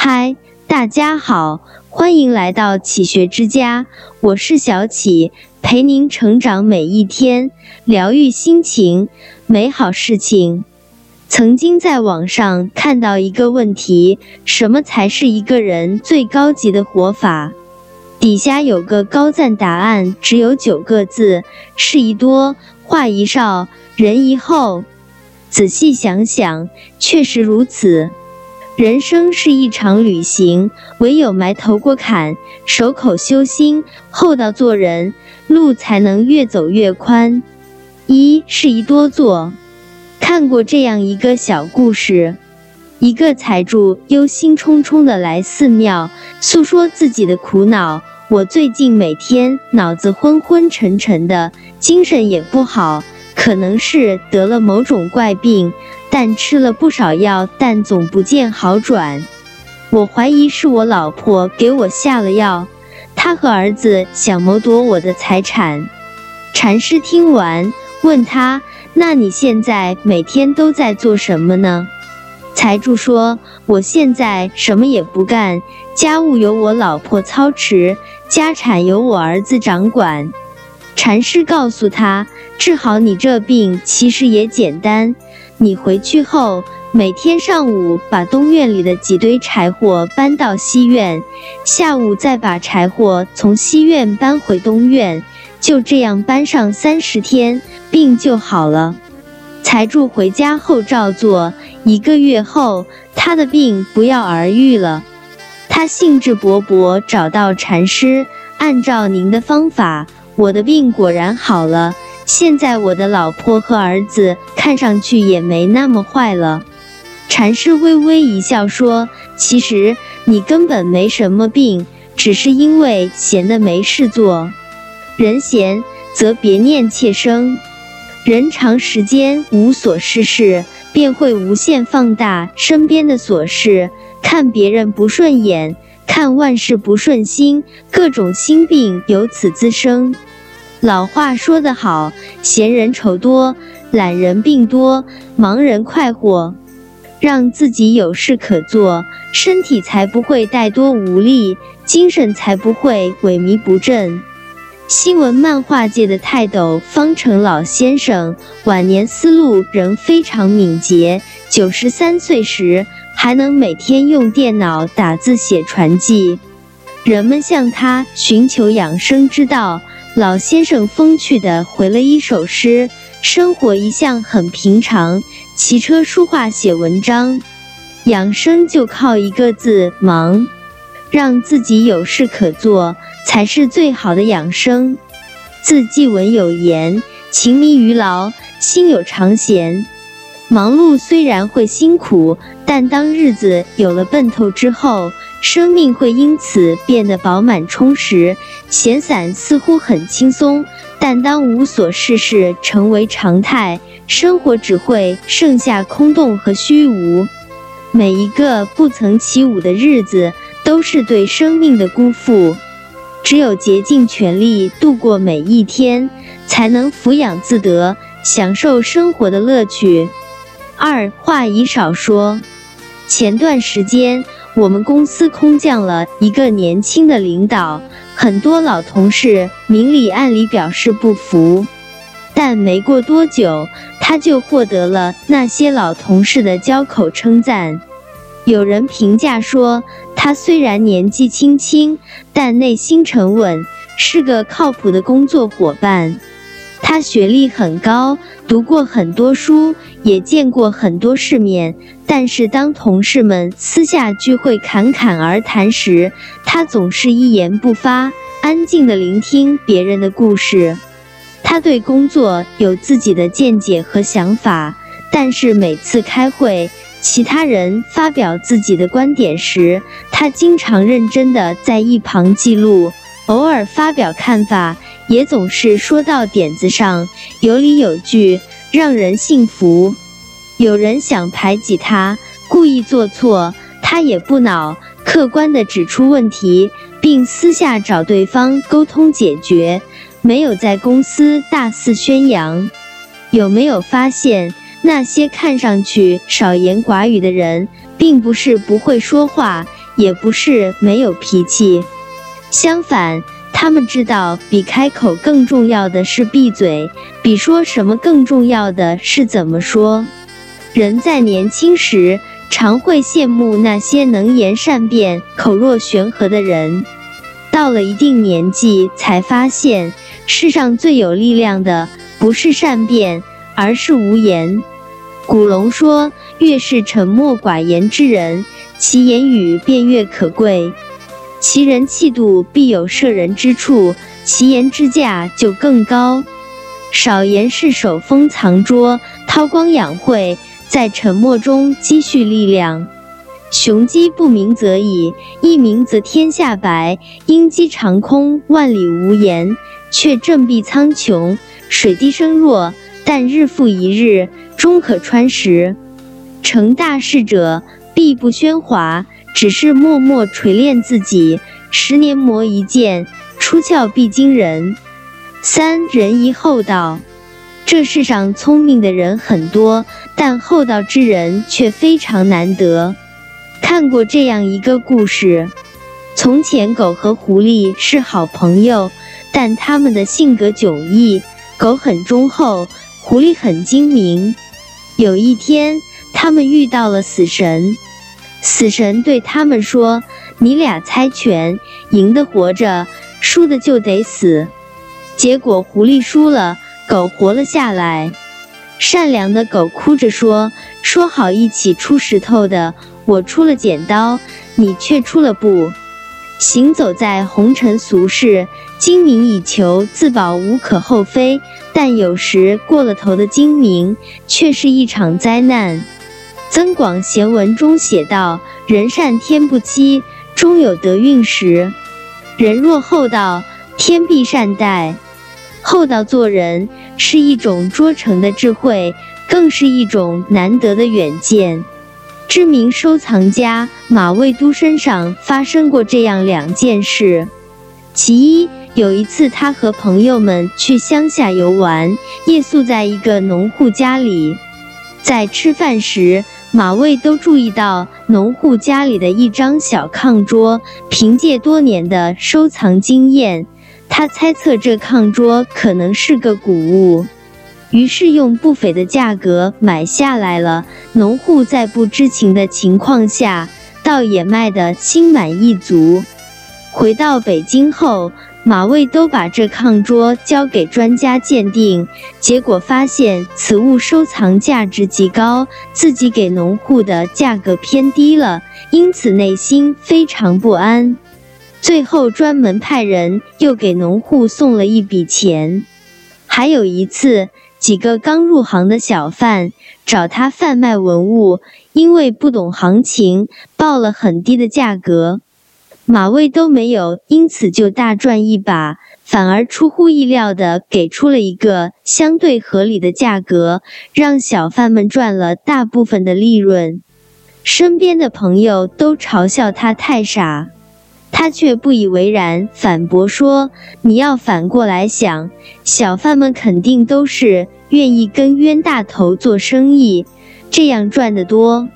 嗨，大家好，欢迎来到启学之家，我是小启，陪您成长每一天，疗愈心情，美好事情。曾经在网上看到一个问题：什么才是一个人最高级的活法？底下有个高赞答案，只有九个字：事宜多，话宜少，人宜厚。仔细想想，确实如此。人生是一场旅行，唯有埋头过坎，守口修心，厚道做人，路才能越走越宽。一是一多做。看过这样一个小故事：一个财主忧心忡忡的来寺庙，诉说自己的苦恼。我最近每天脑子昏昏沉沉的，精神也不好，可能是得了某种怪病。但吃了不少药，但总不见好转。我怀疑是我老婆给我下了药。她和儿子想谋夺我的财产。禅师听完，问他：“那你现在每天都在做什么呢？”财主说：“我现在什么也不干，家务由我老婆操持，家产由我儿子掌管。”禅师告诉他：“治好你这病，其实也简单。”你回去后，每天上午把东院里的几堆柴火搬到西院，下午再把柴火从西院搬回东院，就这样搬上三十天，病就好了。财主回家后照做，一个月后，他的病不药而愈了。他兴致勃勃找到禅师，按照您的方法，我的病果然好了。现在我的老婆和儿子看上去也没那么坏了。禅师微微一笑说：“其实你根本没什么病，只是因为闲的没事做。人闲则别念妾生。人长时间无所事事，便会无限放大身边的琐事，看别人不顺眼，看万事不顺心，各种心病由此滋生。”老话说得好，闲人愁多，懒人病多，忙人快活。让自己有事可做，身体才不会怠多无力，精神才不会萎靡不振。新闻漫画界的泰斗方成老先生，晚年思路仍非常敏捷，九十三岁时还能每天用电脑打字写传记。人们向他寻求养生之道。老先生风趣地回了一首诗：“生活一向很平常，骑车、书画、写文章，养生就靠一个字——忙。让自己有事可做，才是最好的养生。”字季文有言：“勤迷于劳，心有常闲。”忙碌虽然会辛苦，但当日子有了奔头之后，生命会因此变得饱满充实。闲散似乎很轻松，但当无所事事成为常态，生活只会剩下空洞和虚无。每一个不曾起舞的日子，都是对生命的辜负。只有竭尽全力度过每一天，才能抚养自得，享受生活的乐趣。二话已少说，前段时间我们公司空降了一个年轻的领导。很多老同事明里暗里表示不服，但没过多久，他就获得了那些老同事的交口称赞。有人评价说，他虽然年纪轻轻，但内心沉稳，是个靠谱的工作伙伴。他学历很高，读过很多书，也见过很多世面。但是当同事们私下聚会侃侃而谈时，他总是一言不发，安静地聆听别人的故事。他对工作有自己的见解和想法，但是每次开会，其他人发表自己的观点时，他经常认真地在一旁记录，偶尔发表看法，也总是说到点子上，有理有据，让人信服。有人想排挤他，故意做错，他也不恼，客观地指出问题，并私下找对方沟通解决，没有在公司大肆宣扬。有没有发现，那些看上去少言寡语的人，并不是不会说话，也不是没有脾气。相反，他们知道比开口更重要的是闭嘴，比说什么更重要的是怎么说。人在年轻时，常会羡慕那些能言善辩、口若悬河的人。到了一定年纪，才发现世上最有力量的不是善辩，而是无言。古龙说：“越是沉默寡言之人，其言语便越可贵。其人气度必有摄人之处，其言之价就更高。少言是手风藏拙，韬光养晦，在沉默中积蓄力量。”雄鸡不鸣则已，一鸣则天下白。鹰击长空，万里无言，却振臂苍穹。水滴声弱，但日复一日，终可穿石。成大事者，必不喧哗，只是默默锤炼自己。十年磨一剑，出鞘必惊人。三人一厚道，这世上聪明的人很多，但厚道之人却非常难得。看过这样一个故事：从前，狗和狐狸是好朋友，但它们的性格迥异。狗很忠厚，狐狸很精明。有一天，他们遇到了死神。死神对他们说：“你俩猜拳，赢的活着，输的就得死。”结果，狐狸输了，狗活了下来。善良的狗哭着说：“说好一起出石头的。”我出了剪刀，你却出了布。行走在红尘俗世，精明以求自保无可厚非，但有时过了头的精明却是一场灾难。《增广贤文》中写道：“人善天不欺，终有得运时。人若厚道，天必善待。厚道做人是一种卓成的智慧，更是一种难得的远见。”知名收藏家马未都身上发生过这样两件事。其一，有一次他和朋友们去乡下游玩，夜宿在一个农户家里。在吃饭时，马未都注意到农户家里的一张小炕桌。凭借多年的收藏经验，他猜测这炕桌可能是个古物。于是用不菲的价格买下来了。农户在不知情的情况下，倒也卖得心满意足。回到北京后，马未都把这炕桌交给专家鉴定，结果发现此物收藏价值极高，自己给农户的价格偏低了，因此内心非常不安。最后专门派人又给农户送了一笔钱。还有一次。几个刚入行的小贩找他贩卖文物，因为不懂行情，报了很低的价格。马未都没有因此就大赚一把，反而出乎意料的给出了一个相对合理的价格，让小贩们赚了大部分的利润。身边的朋友都嘲笑他太傻。他却不以为然，反驳说：“你要反过来想，小贩们肯定都是愿意跟冤大头做生意，这样赚得多。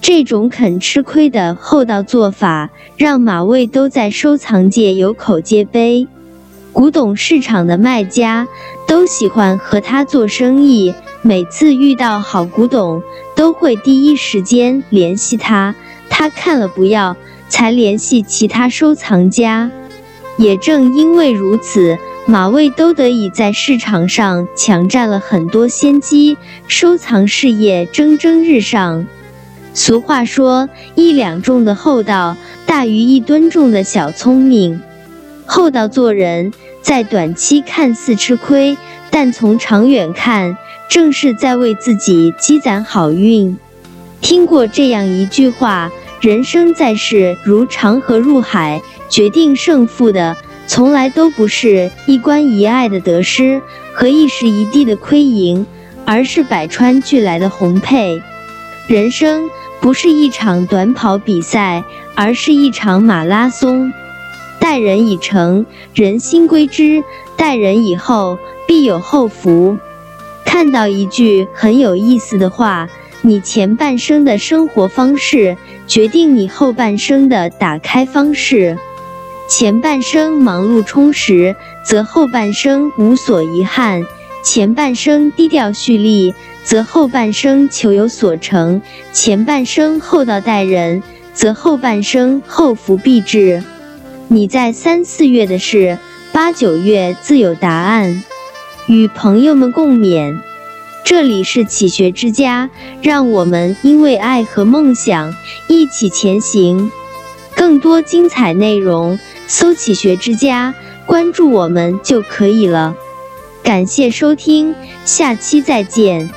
这种肯吃亏的厚道做法，让马未都在收藏界有口皆碑。古董市场的卖家都喜欢和他做生意，每次遇到好古董，都会第一时间联系他。他看了不要。”才联系其他收藏家，也正因为如此，马未都得以在市场上抢占了很多先机，收藏事业蒸蒸日上。俗话说：“一两重的厚道大于一吨重的小聪明。”厚道做人，在短期看似吃亏，但从长远看，正是在为自己积攒好运。听过这样一句话。人生在世如长河入海，决定胜负的从来都不是一关一爱的得失和一时一地的亏盈，而是百川俱来的红配。人生不是一场短跑比赛，而是一场马拉松。待人以诚，人心归之；待人以厚，必有厚福。看到一句很有意思的话。你前半生的生活方式，决定你后半生的打开方式。前半生忙碌充实，则后半生无所遗憾；前半生低调蓄力，则后半生求有所成；前半生厚道待人，则后半生厚福必至。你在三四月的事，八九月自有答案。与朋友们共勉。这里是启学之家，让我们因为爱和梦想一起前行。更多精彩内容，搜“启学之家”，关注我们就可以了。感谢收听，下期再见。